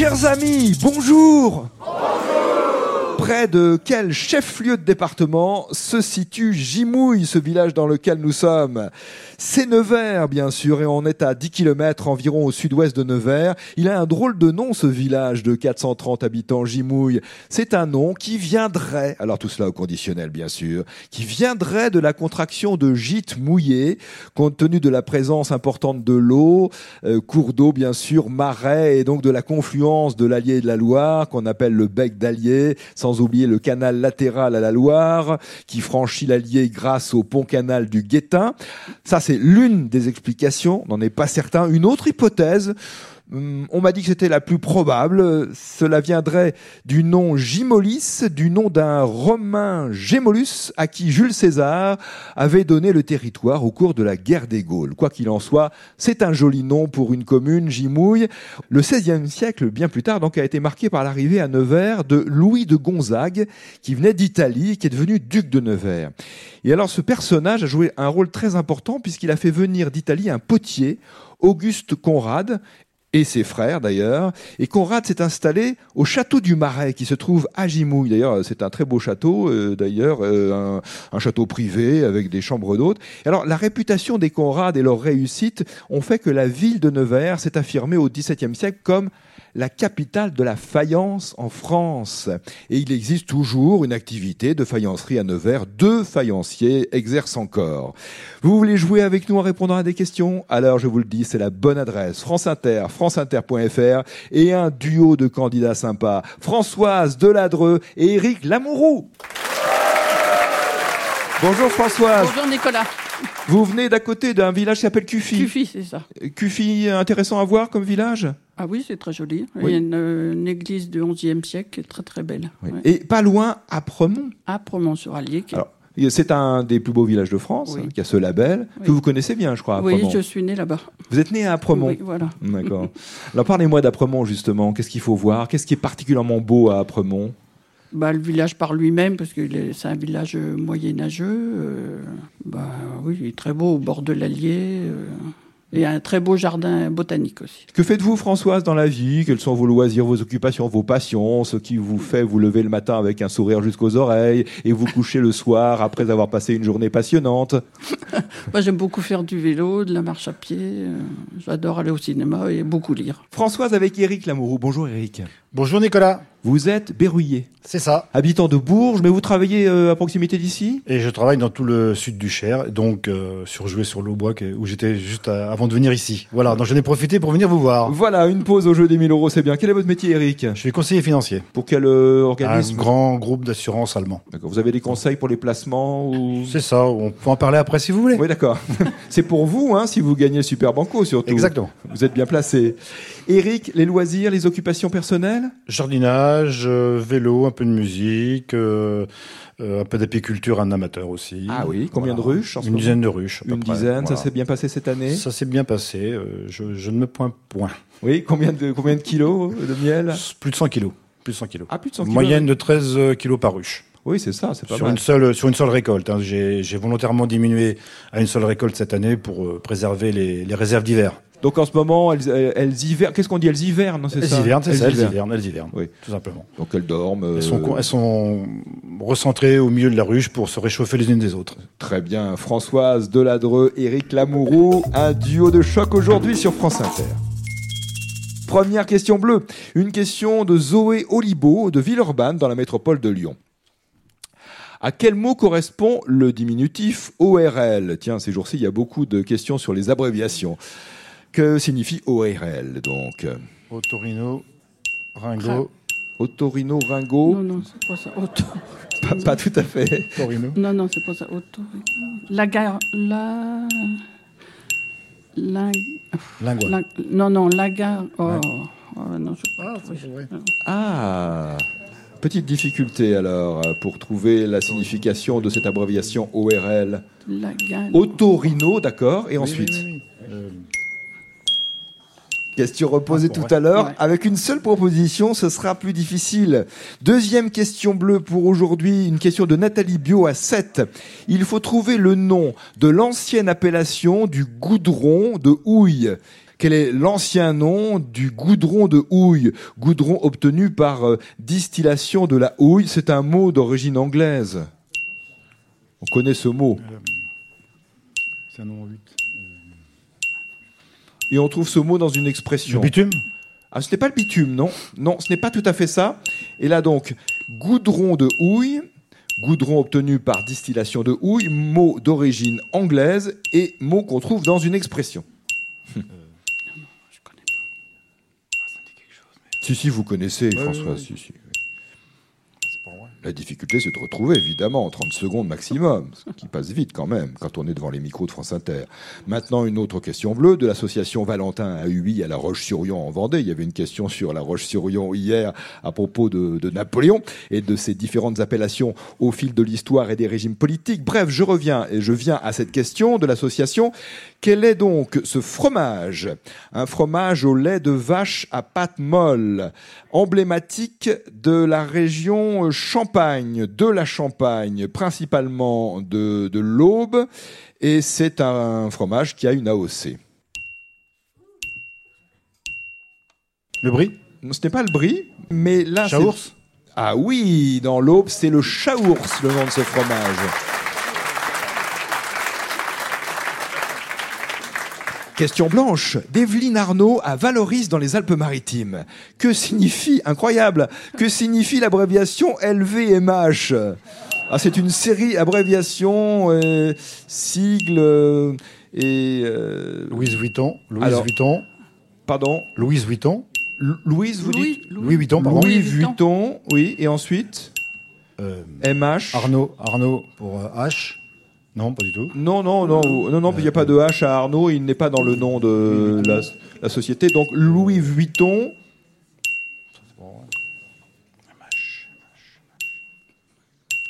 Chers amis, bonjour Près de quel chef-lieu de département se situe Gimouille, ce village dans lequel nous sommes? C'est Nevers, bien sûr, et on est à 10 km environ au sud-ouest de Nevers. Il a un drôle de nom, ce village de 430 habitants, Gimouille. C'est un nom qui viendrait, alors tout cela au conditionnel, bien sûr, qui viendrait de la contraction de gîte mouillé, compte tenu de la présence importante de l'eau, euh, cours d'eau, bien sûr, marais, et donc de la confluence de l'Allier et de la Loire, qu'on appelle le bec d'Allier, oublier le canal latéral à la Loire, qui franchit l'Allier grâce au pont-canal du Guettin. Ça, c'est l'une des explications, on n'en est pas certain. Une autre hypothèse, on m'a dit que c'était la plus probable. Cela viendrait du nom Gimolis, du nom d'un Romain Gémolus, à qui Jules César avait donné le territoire au cours de la guerre des Gaules. Quoi qu'il en soit, c'est un joli nom pour une commune, Gimouille. Le XVIe siècle, bien plus tard, donc, a été marqué par l'arrivée à Nevers de Louis de Gonzague, qui venait d'Italie, qui est devenu duc de Nevers. Et alors, ce personnage a joué un rôle très important puisqu'il a fait venir d'Italie un potier, Auguste Conrad, et ses frères d'ailleurs. Et Conrad s'est installé au château du Marais qui se trouve à Gimouille. D'ailleurs, c'est un très beau château, euh, d'ailleurs, euh, un, un château privé avec des chambres d'hôtes. Alors, la réputation des Conrad et leur réussite ont fait que la ville de Nevers s'est affirmée au XVIIe siècle comme la capitale de la faïence en France. Et il existe toujours une activité de faïencerie à Nevers. Deux faïenciers exercent encore. Vous voulez jouer avec nous en répondant à des questions? Alors je vous le dis, c'est la bonne adresse. France Inter, franceinter.fr et un duo de candidats sympas. Françoise Deladreux et Éric Lamourou. Bonjour Françoise. Bonjour Nicolas. Vous venez d'à côté d'un village qui s'appelle Cuffy. Cuffy, c'est ça. Cuffy, intéressant à voir comme village? Ah oui, c'est très joli. Oui. Il y a une, une église du XIe siècle qui est très très belle. Oui. Ouais. Et pas loin, à Premont. À Promont-sur-Allier. qui C'est un des plus beaux villages de France, Oui. hein, qui a ce label, que vous connaissez bien, je crois, à oui, je suis né là-bas. Vous êtes né à Apremont Oui, voilà. D'accord. Alors parlez-moi d'Apremont, justement. Qu'est-ce qu'il faut voir? Qu'est-ce qui est particulièrement beau à Apremont Bah, le village par lui-même, parce que c'est un village euh, moyenâgeux. euh, bah, oui, il est très beau au bord de l'Allier. euh, et un très beau jardin botanique aussi. Que faites-vous, Françoise, dans la vie? Quels sont vos loisirs, vos occupations, vos passions? Ce qui vous fait vous lever le matin avec un sourire jusqu'aux oreilles et vous coucher le soir après avoir passé une journée passionnante? Moi, j'aime beaucoup faire du vélo, de la marche à pied. euh, J'adore aller au cinéma et beaucoup lire. Françoise avec Éric Lamoureux. Bonjour Éric. Bonjour Nicolas, Vous êtes berruyer, c'est ça. habitant de Bourges, mais vous travaillez euh, à proximité d'ici? Et je travaille dans tout le sud du Cher, donc euh, sur Jouer sur l'Aubois, où j'étais juste à- avant de venir ici. Voilà, donc j'en ai profité pour venir vous voir. Voilà, une pause au jeu des 1000 euros, c'est bien. Quel est votre métier, Eric Je suis conseiller financier, Pour quel euh, un organisme grand groupe d'assurance allemand. D'accord. Vous avez des conseils pour les placements ou... C'est ça, on peut en parler après si vous voulez. Oui, d'accord. c'est pour vous, hein, si vous gagnez le Super Banco, surtout. Exactement. Vous êtes bien placé. Eric, les loisirs, les occupations personnelles? Jardinage, euh, vélo, un peu de musique, euh, euh, un peu d'apiculture, un amateur aussi. Ah oui, combien de ruches Une dizaine de ruches. à peu Une près, dizaine, ça s'est bien passé cette année? Ça s'est bien passé, euh, je, je ne me pointe point. Oui, combien de, combien de kilos de miel? Plus de 100 kilos. Plus de 100 kilos. Ah, plus de 100 kilos. Moyenne de 13 kilos par ruche. Oui, c'est ça, c'est pas sur mal. une seule sur une seule récolte. hein. J'ai j'ai volontairement diminué à une seule récolte cette année pour euh, préserver les, les réserves d'hiver. Donc en ce moment, elles, elles, elles hivernent. Qu'est-ce qu'on dit? Elles hivernent, c'est Elles ça? hivernent, c'est ça, elles hivernent. hivernent, elles hivernent, Oui. tout simplement. Donc elles dorment. euh, Elles sont con- elles sont recentrées au milieu de la ruche pour se réchauffer les unes des autres. Très bien. Françoise Deladreux, Éric Lamoureux, un duo de choc aujourd'hui sur France Inter. Première question bleue. Une question de Zoé Olibo de Villeurbanne dans la métropole de Lyon. À quel mot correspond le diminutif ORL Tiens, ces jours-ci, il y a beaucoup de questions sur les abréviations. Que signifie ORL donc? Otorino, Ringo, Otorino Ringo? Non, non, c'est pas ça. Auto. pas, pas tout à fait. Torino. Non, non, c'est pas ça. Auto. La gare. La. La. La- Non, non, la gare. Oh. Ouais. Oh, non, je sais pas. Ah, c'est vrai. Ah Petite difficulté alors pour trouver la signification de cette abréviation ORL. Otorino, d'accord, et ensuite oui, oui, oui. Euh, Question reposée Ah, tout à l'heure. Ouais. Avec une seule proposition, ce sera plus difficile. Deuxième question bleue pour aujourd'hui, une question de Nathalie Bio à 7. Il faut trouver le nom de l'ancienne appellation du goudron de houille. Quel est l'ancien nom du goudron de houille Goudron obtenu par euh, distillation de la houille? C'est un mot d'origine anglaise. On connaît ce mot. C'est un nom 8. Et on trouve ce mot dans une Le expression. bitume? Ah, ce n'est pas le bitume, non. Non, ce n'est pas tout à fait ça. Et là donc, goudron de houille, goudron obtenu par distillation de houille, mot d'origine anglaise et mot qu'on trouve dans une expression. Je Si, si, vous connaissez, Ouais, François. ouais, ouais. si, si. La difficulté, c'est de retrouver, évidemment, en 30 secondes maximum, ce qui passe vite quand même, quand on est devant les micros de France Inter. Maintenant, une autre question bleue de l'association Valentin à Huy à La Roche-sur-Yon en Vendée. Il y avait une question sur La Roche-sur-Yon hier à propos de, de Napoléon et de ses différentes appellations au fil de l'histoire et des régimes politiques. Bref, je reviens et je viens à cette question de l'association. Quel est donc ce fromage? Un fromage au lait de vache à pâte molle, emblématique de la région Champagne, de la Champagne, principalement de, de l'Aube, et c'est un fromage qui a une AOC. Le brie? Ce n'est pas le brie, mais là... Chaours? Ah oui, dans l'Aube, c'est le chaours, le nom de ce fromage. Question blanche. D'Evelyne Arnaud à Valoris dans les Alpes-Maritimes. Que signifie, incroyable, que signifie l'abréviation LVMH ah, C'est une série abréviation, euh, sigles euh, et... euh, Louise Vuitton. Louise Alors- Vuitton. pardon, Louise Vuitton. L- Louise, vous Louis, dites Louis Vuitton, pardon. Louis Louis Vuitton. Vuitton, oui, et ensuite? Euh, MH. Arnaud. Arnaud pour euh, H. Non, pas du tout. Non, non, non, non, non, il n'y a pas de H à Arnaud, il n'est pas dans le nom de la, la société. Donc Louis Vuitton,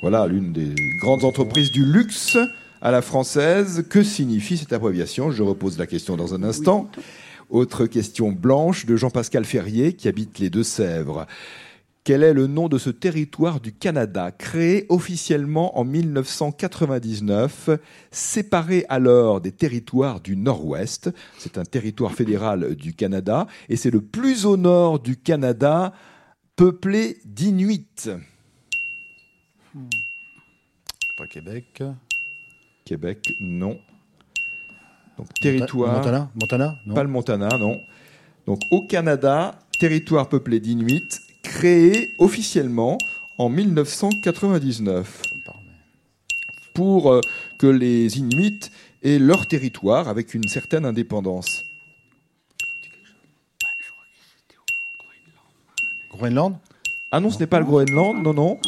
voilà l'une des grandes entreprises du luxe à la française. Que signifie cette abréviation? Je repose la question dans un instant. Autre question blanche de Jean-Pascal Ferrier qui habite les Deux-Sèvres. Quel est le nom de ce territoire du Canada, créé officiellement en 1999, séparé alors des territoires du Nord-Ouest? C'est un territoire fédéral du Canada et c'est le plus au nord du Canada, peuplé d'Inuits. Pas Québec. Québec, non. Donc territoire. Montana? Montana? Non. Pas le Montana, non. Donc au Canada, territoire peuplé d'Inuits, créé officiellement en 1999 Ça me parle, mais- pour euh, que les Inuits aient leur territoire avec une certaine indépendance. Groenland? Ah non, ce n'est pas le Groenland, non, non.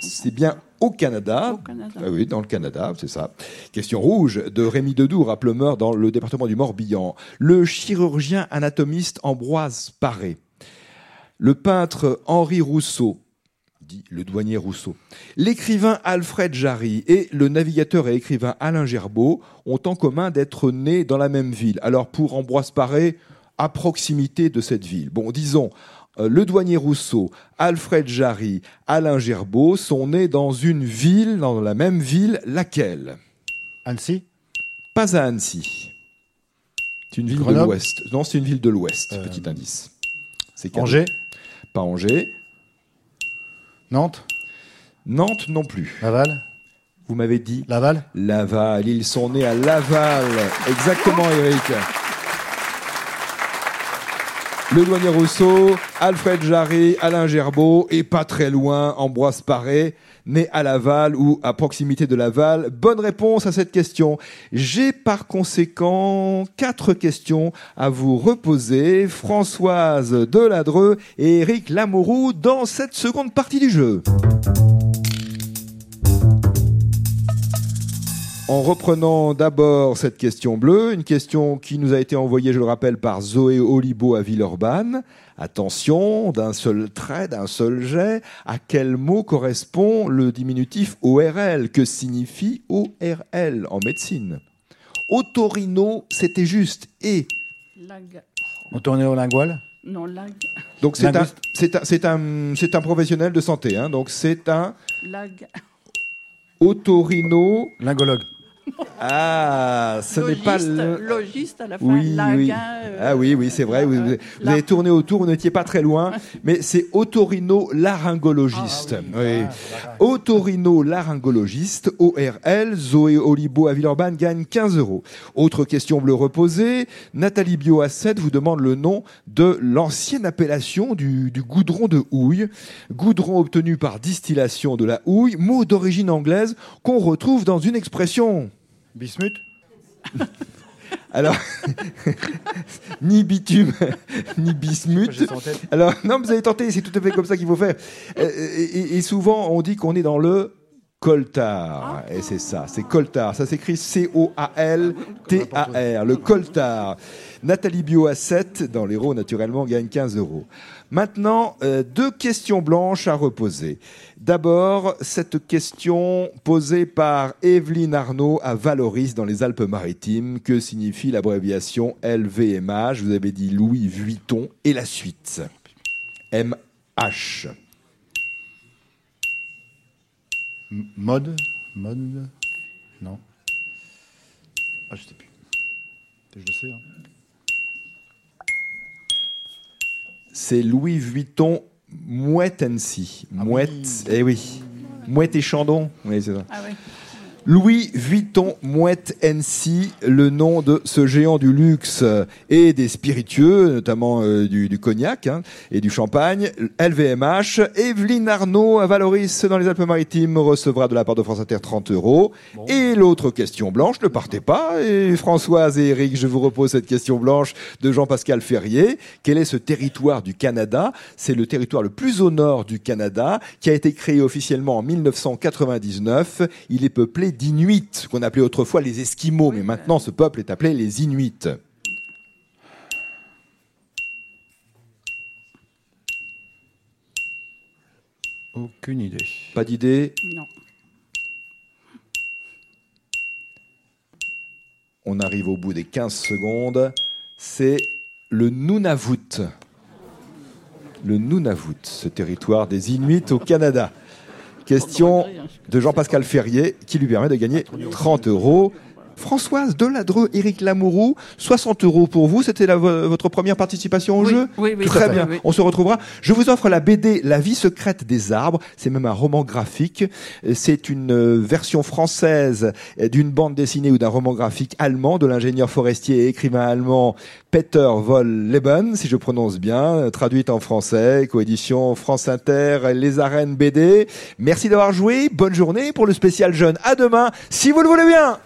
C'est bien au Canada. Au Canada. Ah oui, dans le Canada, c'est ça. Question rouge de Rémi Dedour à Pleumeur dans le département du Morbihan. Le chirurgien anatomiste Ambroise Paré. Le peintre Henri Rousseau, dit le douanier Rousseau. L'écrivain Alfred Jarry et le navigateur et écrivain Alain Gerbeau ont en commun d'être nés dans la même ville. Alors pour Ambroise Paré, à proximité de cette ville. Bon, disons, euh, le douanier Rousseau, Alfred Jarry, Alain Gerbeau sont nés dans une ville, dans la même ville, laquelle? Annecy? Pas à Annecy. C'est une ville de l'Ouest. Non, c'est une ville de l'Ouest, Euh, petit indice. C'est. Angers? Pas Angers. Nantes Nantes non plus. Laval Vous m'avez dit Laval Laval. Ils sont nés à Laval. Exactement, Eric. Le douanier Rousseau, Alfred Jarry, Alain Gerbeau et pas très loin, Ambroise Paré, né à Laval ou à proximité de Laval. Bonne réponse à cette question. J'ai par conséquent quatre questions à vous reposer. Françoise Deladreux et Eric Lamourou dans cette seconde partie du jeu. En reprenant d'abord cette question bleue, une question qui nous a été envoyée, je le rappelle, par Zoé Olibo à Villeurbanne. Attention, d'un seul trait, d'un seul jet, à quel mot correspond le diminutif ORL Que signifie ORL en médecine? Otorino, c'était juste. Et? Lag. On tournait au lingual Non, lag. donc c'est un, Linguiste. c'est un, c'est un, c'est un professionnel de santé. Hein, donc c'est un Lag. otorino. Lingologue. Ah, ce n'est pas Logiste, le... logiste à la fin. Oui, laguin, oui. euh, Ah oui, oui, c'est vrai. Vous, vous- avez tourné autour, vous n'étiez pas très loin, mais c'est otorino-laryngologiste. oui. Otorino-laryngologiste, ORL, Zoé Olibo à Villeurbanne gagne 15 euros. Autre question bleue reposée, Nathalie Bio à 7 vous demande le nom de l'ancienne appellation du, du goudron de houille. Goudron obtenu par distillation de la houille, mot d'origine anglaise qu'on retrouve dans une expression. Bismuth Alors, ni bitume, ni bismuth. Alors, non, vous avez tenté, c'est tout à fait comme ça qu'il faut faire. Euh, Et, et- et souvent, on dit qu'on est dans le coltard. Et c'est ça, c'est coltard. Ça s'écrit C-O-A-L-T-A-R, le coltard. Nathalie Bio à 7, dans l'héros, naturellement, gagne 15 euros. Maintenant, euh, deux questions blanches à reposer. D'abord, cette question posée par Evelyne Arnaud à Valoris dans les Alpes-Maritimes. Que signifie l'abréviation LVMH Vous avez dit Louis Vuitton et la suite. MH. Mode Mode Non. Ah, je sais plus. Je le sais. hein. C'est Louis Vuitton Mouette Annecy. Mouette, eh oui. Mouette et Chandon. Oui, c'est ça. Ah oui. Louis Vuitton Mouette NC, le nom de ce géant du luxe et des spiritueux, notamment euh, du, du cognac hein, et du champagne. LVMH, Evelyne Arnaud à Valoris dans les Alpes-Maritimes recevra de la part de France Inter 30 euros. Et l'autre question blanche, ne partez pas. Et Françoise et Eric, je vous repose cette question blanche de Jean-Pascal Ferrier. Quel est ce territoire du Canada? C'est le territoire le plus au nord du Canada, qui a été créé officiellement en 1999. Il est peuplé d'Inuits, qu'on appelait autrefois les Esquimaux, mais maintenant ce peuple est appelé les Inuits. Aucune idée. Pas d'idée Non. On arrive au bout des 15 secondes. C'est le Nunavut. Le Nunavut, ce territoire des Inuits au Canada. Question de Jean-Pascal Ferrier qui lui permet de gagner 30 euros. Françoise Deladreux, Éric Lamourou, 60 euros pour vous. C'était votre première participation au Oui, jeu oui, oui, Très bien. oui. On se retrouvera. Je vous offre la BD La vie secrète des arbres. C'est même un roman graphique. C'est une euh, version française euh, d'une bande dessinée ou d'un roman graphique allemand de l'ingénieur forestier et écrivain allemand Peter Voll-Leben, si je prononce bien, euh, traduite en français, coédition France Inter, Les Arènes BD. Merci d'avoir joué. Bonne journée pour le spécial jeune. À demain, si vous le voulez bien.